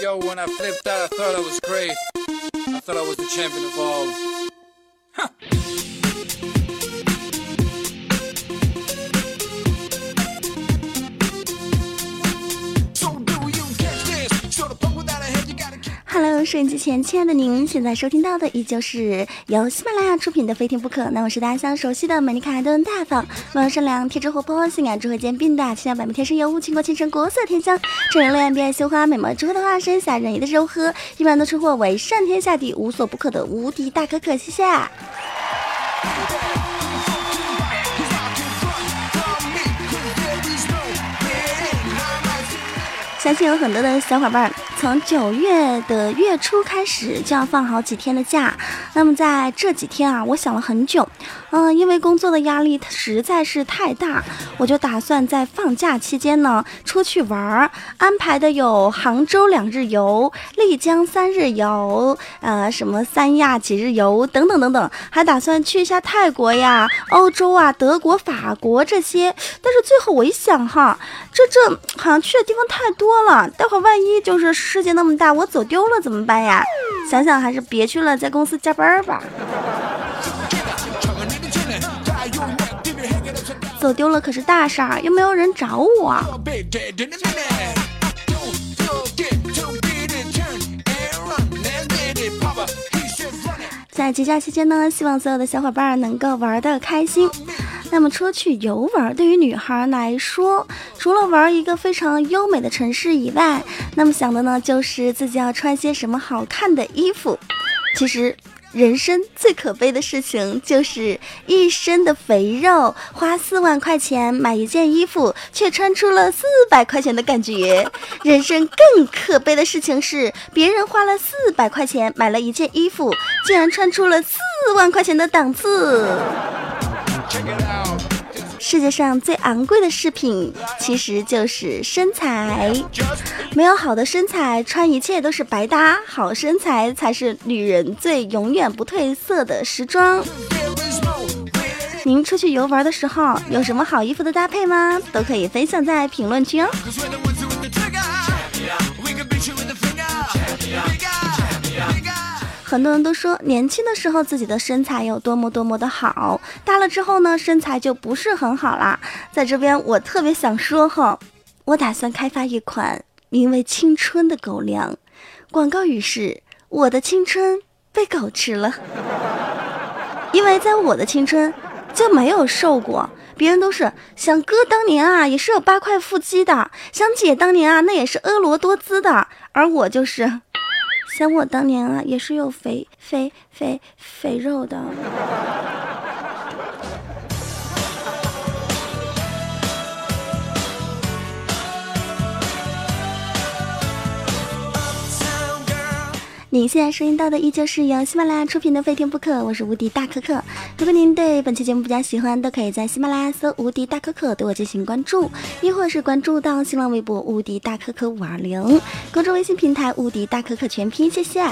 Yo, when I flipped out, I thought I was great. I thought I was the champion of all. 收音机前亲爱的您，现在收听到的依旧是由喜马拉雅出品的《非听不可》。那我是大家相熟悉的美丽可爱、温大方、温柔善良、天真活泼、性感智慧兼并的清凉百媚天生尤物、倾国倾城、国色天香、正人乐园、碧爱羞花、美貌之后的化身、侠人意的柔和，一般都称呼为上天下地无所不可的无敌大可可。谢谢。Cause I can run from me. Cause there is no getting out my feet. 相信有很多的小伙伴从九月的月初开始就要放好几天的假。那么在这几天啊，我想了很久，嗯、因为工作的压力实在是太大，我就打算在放假期间呢出去玩儿，安排的有杭州两日游、丽江三日游，呃，什么三亚几日游等等等等，还打算去一下泰国呀、欧洲啊、德国、法国这些。但是最后我一想哈，这这好像去的地方太多了，待会儿万一就是世界那么大，我走丢了怎么办呀？想想还是别去了，在公司加班吧。走丢了可是大事儿，又没有人找我。在节假期间呢，希望所有的小伙伴能够玩的开心。那么出去游玩，对于女孩来说，除了玩一个非常优美的城市以外，那么想的呢就是自己要穿些什么好看的衣服。其实。人生最可悲的事情就是一身的肥肉，花四万块钱买一件衣服，却穿出了四百块钱的感觉。人生更可悲的事情是，别人花了四百块钱买了一件衣服，竟然穿出了四万块钱的档次。世界上最昂贵的饰品，其实就是身材。没有好的身材，穿一切都是白搭。好身材才是女人最永远不褪色的时装。您出去游玩的时候，有什么好衣服的搭配吗？都可以分享在评论区哦。很多人都说年轻的时候自己的身材有多么多么的好，大了之后呢，身材就不是很好啦。在这边，我特别想说哈，我打算开发一款名为“青春”的狗粮，广告语是：“我的青春被狗吃了。” 因为在我的青春就没有瘦过。别人都是想哥当年啊，也是有八块腹肌的；想姐当年啊，那也是婀娜多姿的。而我就是，想我当年啊，也是有肥肥肥肥肉的。您现在收听到的依旧是由喜马拉雅出品的《非听不可》，我是无敌大可可。如果您对本期节目比较喜欢，都可以在喜马拉雅搜“无敌大可可”对我进行关注，亦或是关注到新浪微博“无敌大可可五二零”，公众微信平台“无敌大可可全拼”。谢谢。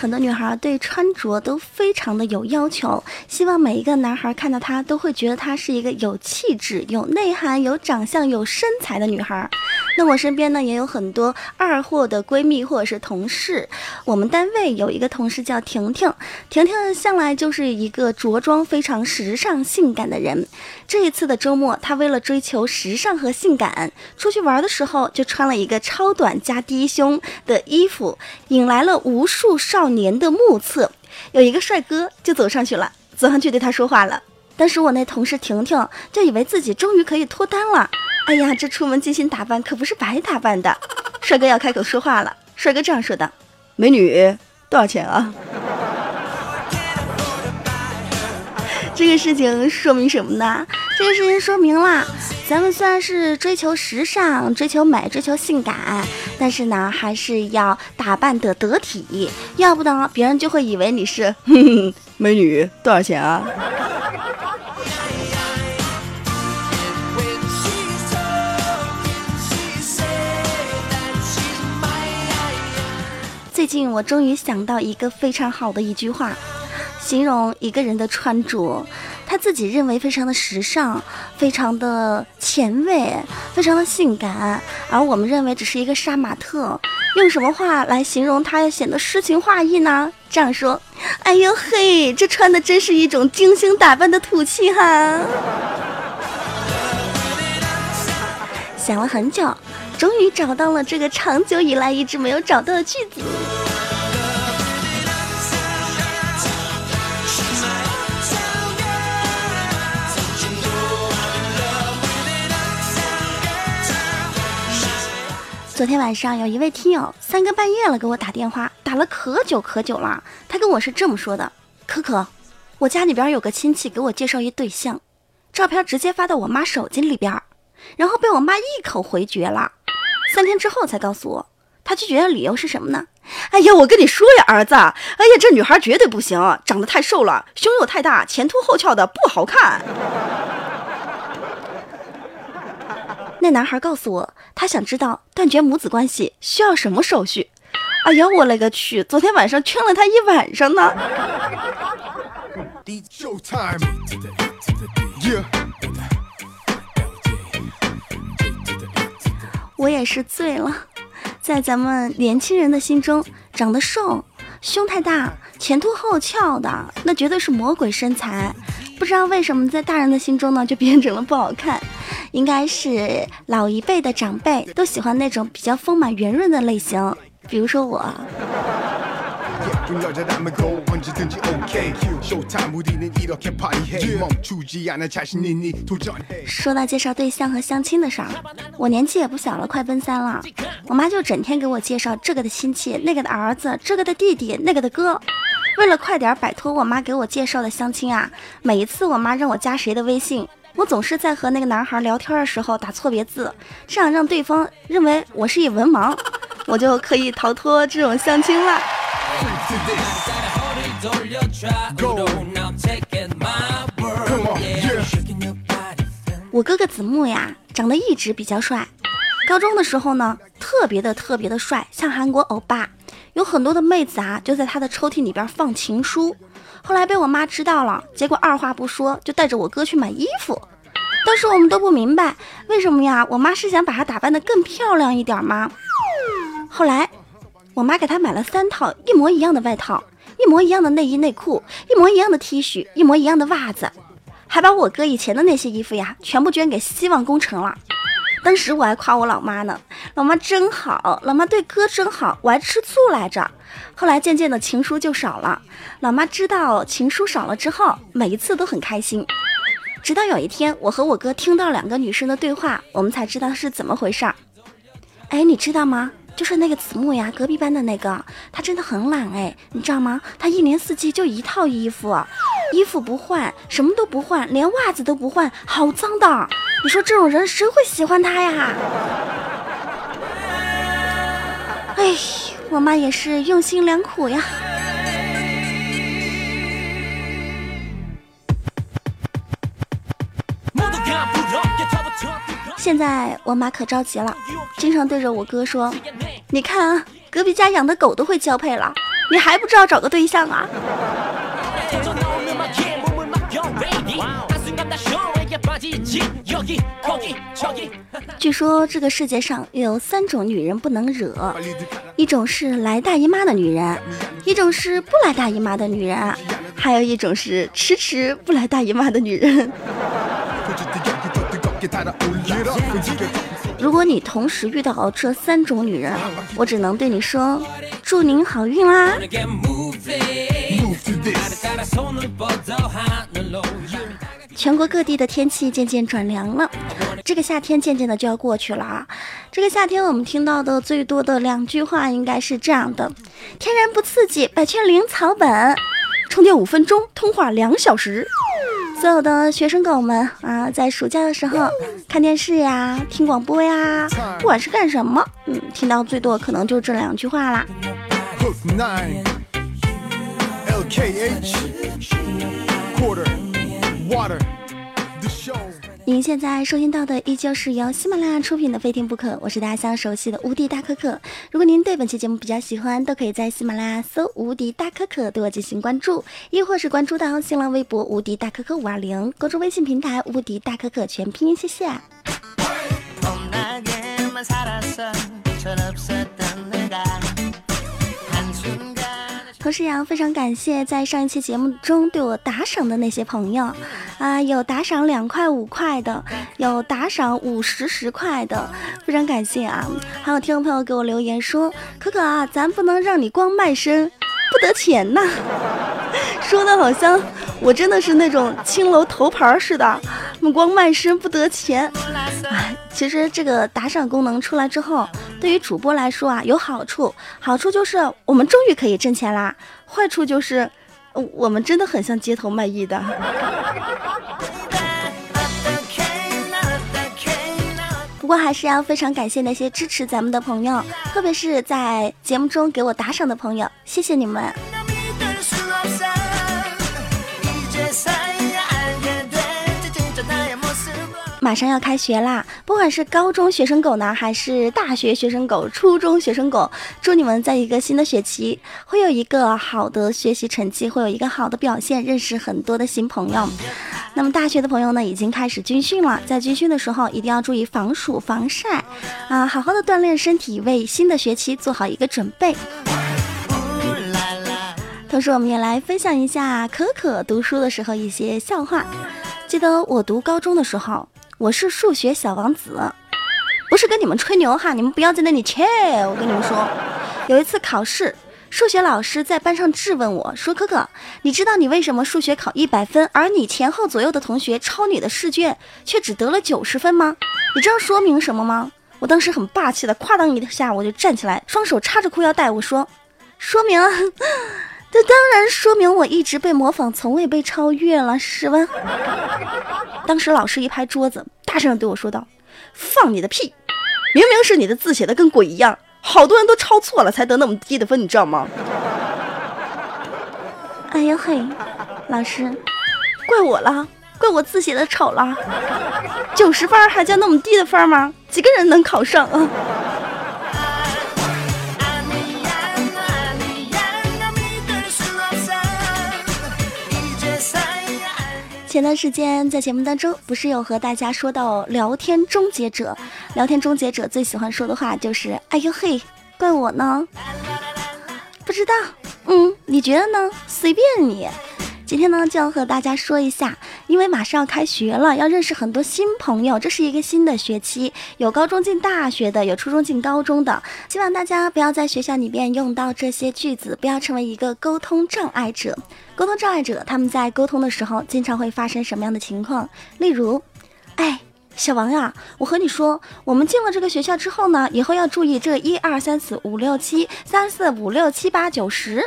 很多女孩对穿着都非常的有要求，希望每一个男孩看到她都会觉得她是一个有气质、有内涵、有长相、有身材的女孩。那我身边呢也有很多二货的闺蜜或者是同事，我们单位有一个同事叫婷婷，婷婷向来就是一个着装非常时尚性感的人。这一次的周末，她为了追求时尚和性感，出去玩的时候就穿了一个超短加低胸的衣服，引来了无数少年的目测。有一个帅哥就走上去了，走上去对她说话了。当时我那同事婷婷就以为自己终于可以脱单了。哎呀，这出门精心打扮可不是白打扮的。帅哥要开口说话了，帅哥这样说的：“美女，多少钱啊？”这个事情说明什么呢？这个事情说明了，咱们虽然是追求时尚、追求美、追求性感，但是呢，还是要打扮得得体，要不呢，别人就会以为你是哼哼 美女，多少钱啊？最近我终于想到一个非常好的一句话，形容一个人的穿着，他自己认为非常的时尚，非常的前卫，非常的性感，而我们认为只是一个杀马特。用什么话来形容他，要显得诗情画意呢？这样说，哎呦嘿，这穿的真是一种精心打扮的土气哈！想了很久，终于找到了这个长久以来一直没有找到的句子。昨天晚上有一位听友三更半夜了给我打电话，打了可久可久了。他跟我是这么说的：“可可，我家里边有个亲戚给我介绍一对象，照片直接发到我妈手机里边，然后被我妈一口回绝了。三天之后才告诉我，他拒绝的理由是什么呢？哎呀，我跟你说呀，儿子，哎呀，这女孩绝对不行，长得太瘦了，胸又太大，前凸后翘的不好看。那男孩告诉我，他想知道断绝母子关系需要什么手续。哎呀，我勒个去！昨天晚上劝了他一晚上呢。我也是醉了，在咱们年轻人的心中，长得瘦、胸太大、前凸后翘的，那绝对是魔鬼身材。不知道为什么，在大人的心中呢，就变成了不好看。应该是老一辈的长辈都喜欢那种比较丰满圆润的类型，比如说我。예쁜 여자라면 고 언제든지 OK. Showtime 우리는 이렇게 파티해. 멈추지 않아 자신 있니 도전해. 说到介绍对象和相亲的事儿，我年纪也不小了，快奔三了。我妈就整天给我介绍这个的亲戚、那个的儿子、这个的弟弟、那个的哥。为了快点摆脱我妈给我介绍的相亲啊，每一次我妈让我加谁的微信，我总是在和那个男孩聊天的时候打错别字，这样让对方认为我是一文盲，我就可以逃脱这种相亲了。 我哥哥子木呀，长得一直比较帅。高中的时候呢，特别的特别的帅，像韩国欧巴。有很多的妹子啊，就在他的抽屉里边放情书。后来被我妈知道了，结果二话不说就带着我哥去买衣服。当时我们都不明白，为什么呀？我妈是想把他打扮得更漂亮一点吗？后来，我妈给他买了三套一模一样的外套，一模一样的内衣内裤，一模一样的 T 恤，一模一样的袜子。还把我哥以前的那些衣服呀，全部捐给希望工程了。当时我还夸我老妈呢，老妈真好，老妈对哥真好，我还吃醋来着。后来渐渐的情书就少了，老妈知道情书少了之后，每一次都很开心。直到有一天，我和我哥听到两个女生的对话，我们才知道是怎么回事儿。哎，你知道吗？就是那个子木呀，隔壁班的那个，他真的很懒哎，你知道吗？他一年四季就一套衣服，衣服不换，什么都不换，连袜子都不换，好脏的。你说这种人谁会喜欢他呀？哎，我妈也是用心良苦呀。现在我妈可着急了经常对着我哥说你看啊隔壁家养的狗都会交配了你还不知道找个对象啊？据说这个世界上有三种女人不能惹一种是来大姨妈的女人一种是不来大姨妈的女人还有一种是迟迟不来大姨妈的女人。如果你同时遇到这三种女人我只能对你说祝您好运啦！全国各地的天气渐渐转凉了这个夏天渐渐的就要过去了啊。这个夏天我们听到的最多的两句话应该是这样的天然不刺激百雀羚草本充电五分钟通话两小时。所有的学生狗们啊，在暑假的时候看电视呀、听广播呀，不管是干什么，嗯，听到最多可能就这两句话啦。您现在收听到的依旧是由喜马拉雅出品的《非听不可》，我是大家相熟悉的无敌大可可。如果您对本期节目比较喜欢，都可以在喜马拉雅搜“无敌大可可”对我进行关注，亦或是关注到新浪微博“无敌大可可五二零”，关注微信平台“无敌大可可”全拼音，谢谢。同时呀，非常感谢在上一期节目中对我打赏的那些朋友，啊，有打赏两块五块的，有打赏五十十块的，非常感谢啊！还有听众朋友给我留言说，可可啊，咱不能让你光卖身，不得钱呐。说的好像我真的是那种青楼头牌似的，不光卖身不得钱。哎其实这个打赏功能出来之后对于主播来说啊有好处。好处就是我们终于可以挣钱啦。坏处就是我们真的很像街头卖艺的。不过还是要非常感谢那些支持咱们的朋友特别是在节目中给我打赏的朋友谢谢你们。马上要开学啦不管是高中学生狗呢还是大学学生狗初中学生狗祝你们在一个新的学期会有一个好的学习成绩会有一个好的表现认识很多的新朋友。那么大学的朋友呢已经开始军训了在军训的时候一定要注意防暑防晒啊好好的锻炼身体为新的学期做好一个准备。同时我们也来分享一下可可读书的时候一些笑话。记得我读高中的时候我是数学小王子，不是跟你们吹牛哈，你们不要在那里切。我跟你们说，有一次考试，数学老师在班上质问我说：“可可，你知道你为什么数学考一百分，而你前后左右的同学抄你的试卷却只得了九十分吗？你知道说明什么吗？”我当时很霸气的，哐当一下我就站起来，双手插着裤腰带，我说：“说明。”这当然说明我一直被模仿，从未被超越了，是吧？当时老师一拍桌子，大声对我说道：“放你的屁！明明是你的字写的跟鬼一样，好多人都抄错了才得那么低的分，你知道吗？”哎呀嘿，老师，怪我啦，怪我字写的丑啦。九十分还叫那么低的分吗？几个人能考上啊？前段时间在节目当中，不是有和大家说到聊天终结者，聊天终结者最喜欢说的话就是“哎呦嘿，怪我呢”。不知道，嗯，你觉得呢？随便你。今天呢，就要和大家说一下，因为马上要开学了，要认识很多新朋友，这是一个新的学期，有高中进大学的，有初中进高中的。希望大家不要在学校里边用到这些句子，不要成为一个沟通障碍者。沟通障碍者他们在沟通的时候，经常会发生什么样的情况？例如，哎。小王呀，我和你说，我们进了这个学校之后呢，以后要注意这一二三四五六七三四五六七八九十。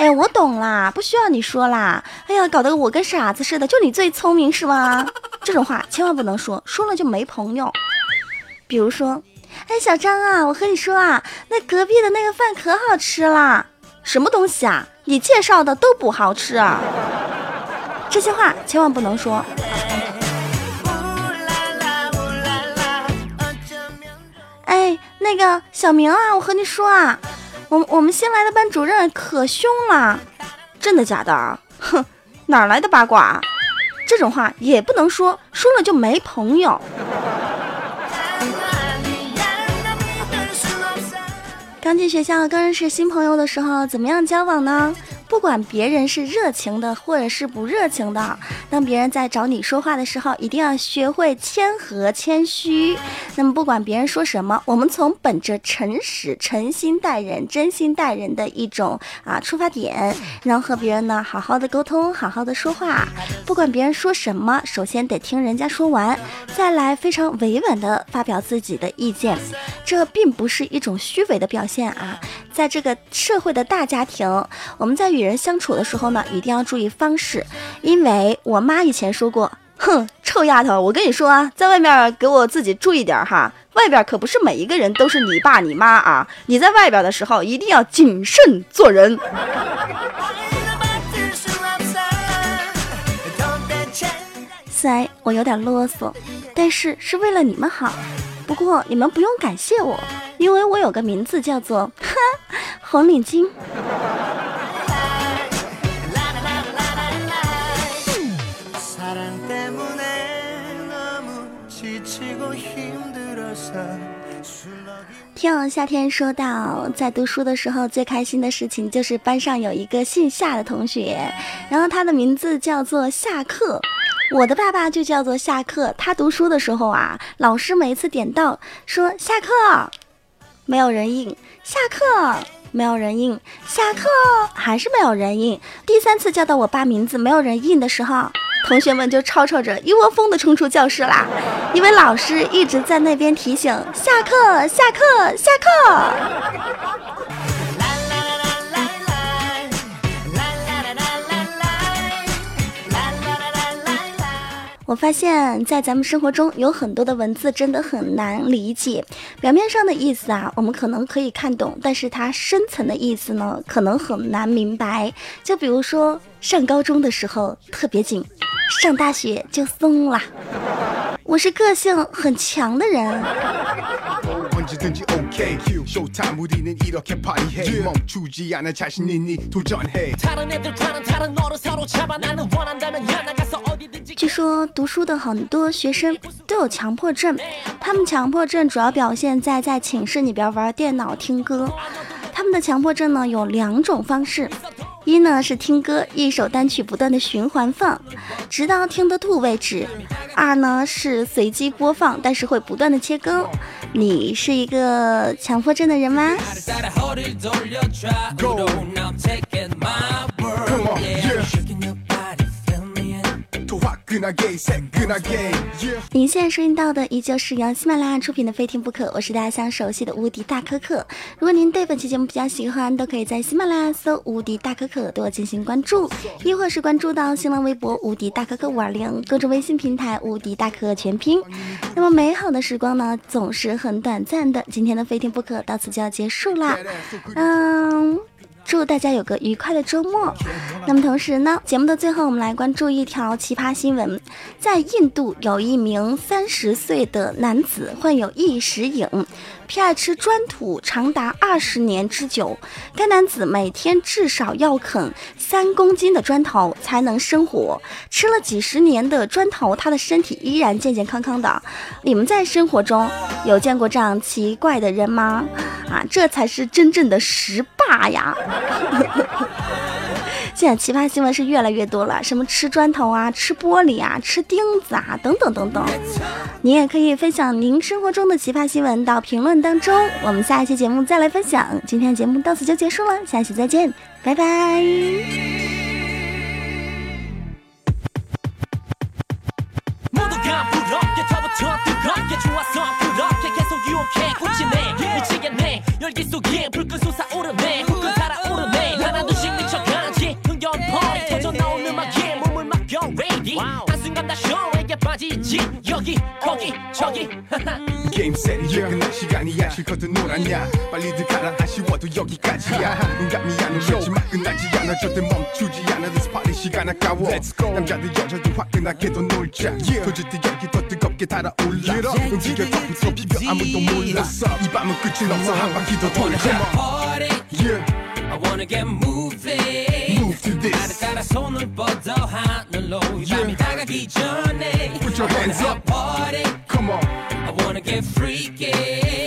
哎，我懂啦，不需要你说啦。哎呀，搞得我跟傻子似的，就你最聪明是吗？这种话千万不能说，说了就没朋友。比如说，哎，小张啊，我和你说啊，那隔壁的那个饭可好吃啦。什么东西啊？你介绍的都不好吃啊。这些话千万不能说。哎，那个小明啊，我和你说啊。我我们新来的班主任可凶了。真的假的？哼哪来的八卦？这种话也不能说说了就没朋友。刚进学校刚认识新朋友的时候怎么样交往呢？不管别人是热情的，或者是不热情的，当别人在找你说话的时候，一定要学会谦和谦虚。那么，不管别人说什么，我们从本着诚实、诚心待人、真心待人的一种啊出发点，然后和别人呢好好的沟通，好好的说话。不管别人说什么，首先得听人家说完，再来非常委婉的发表自己的意见。这并不是一种虚伪的表现啊！在这个社会的大家庭，我们在与与人相处的时候呢一定要注意方式。因为我妈以前说过哼臭丫头我跟你说啊在外面给我自己注意点哈外边可不是每一个人都是你爸你妈啊你在外边的时候一定要谨慎做人。虽然我有点啰嗦但是是为了你们好不过你们不用感谢我因为我有个名字叫做 哼红领巾。听友夏天说到，在读书的时候最开心的事情就是班上有一个姓夏的同学，然后他的名字叫做夏克。我的爸爸就叫做夏克。他读书的时候啊，老师每次点到说下课，没有人应；下课，没有人应；下课，还是没有人应。第三次叫到我爸名字，没有人应的时候，同学们就吵吵着一窝蜂的冲出教室啦，因为老师一直在那边提醒下课，下课，下课。我发现，在咱们生活中有很多的文字真的很难理解，表面上的意思啊，我们可能可以看懂，但是它深层的意思呢，可能很难明白。就比如说，上高中的时候特别紧，上大学就松了。我是个性很强的人。언제든지 OK 쇼타임 우리는 이렇게 파티해 멈추지 않아 자신 있니 도전해 다른 애들과는 다른 너를 사로잡아 나는 원한다면 야나가서 어디든지 据说读书的很多学生都有强迫症，他们强迫症主要表现在在寝室里边玩电脑听歌。他们的强迫症呢有两种方式，一呢是听歌，一首单曲不断的循环放，直到听得吐为止； 二呢是随机播放但是会不断的切更。你是一个强迫症的人吗？您现在收听到的依旧是由喜马拉雅出品的《非听不可》，我是大家相熟悉的无敌大可可。如果您对本期节目比较喜欢，都可以在喜马拉雅搜“无敌大可可”对我进行关注，亦或是关注到新浪微博“无敌大可可五二零”，各种微信平台“无敌大可可全拼”。那么美好的时光呢，总是很短暂的。今天的《非听不可》到此就要结束啦。嗯。祝大家有个愉快的周末。那么同时呢，节目的最后，我们来关注一条奇葩新闻：在印度，有一名三十岁的男子患有异食瘾，偏爱吃砖土长达二十年之久。该男子每天至少要啃三公斤的砖头才能生活，吃了几十年的砖头，他的身体依然健健康康的。你们在生活中有见过这样奇怪的人吗？啊，这才是真正的食霸呀！现在奇葩新闻是越来越多了什么吃砖头啊吃玻璃啊吃钉子啊等等等等。您也可以分享您生活中的奇葩新闻到评论当中我们下一期节目再来分享。今天的节目到此就结束了下期再见拜拜。 한순간 다 쇼에게 빠지지. 여기 거기 저기. 게임 세리 끝날 시간이야? 실컷 놀았냐? 빨리들 가라 아쉬워도 여기까지야. 한눈 감이 안으로 끝나지 않아. 절대 멈추지 않아 This party 시간 아까워. 남자들 여자들 화끈하게 더 놀자. 도저히 여기 더 뜨겁게 달아올라. 움직여 덮고 또 비벼 아무도 몰라 이 밤은 끝이 없어 한 바퀴 더 돌자. Party. Yeah. I wanna get moving to 나를 this 따라 손을 뻗어 하늘로 이 밤이 다가기 전에 Put your I wanna hands up. have party Come on I wanna get freaky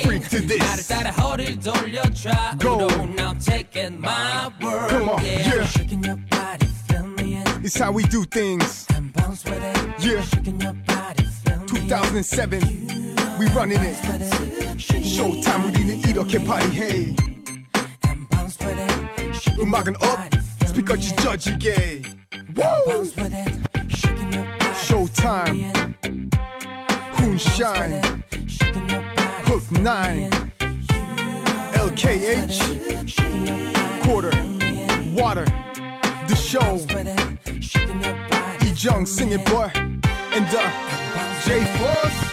Freak to this. 나를 따라 허리를 돌려 try Go. Now I'm taking my word Come on, yeah. Shaking your body fill me in It's how we do things and bounce with it Yeah Shaking your body fill me in 2007 We running it Showtime 우리는 이렇게 파티해 and bounce with it Shaking 음악은 your up just because you're judgy gay. Woo! Showtime. Moonshine. Hook 9. LKH. Quarter. Water. The show. E Jung singing boy. And uh, J Force.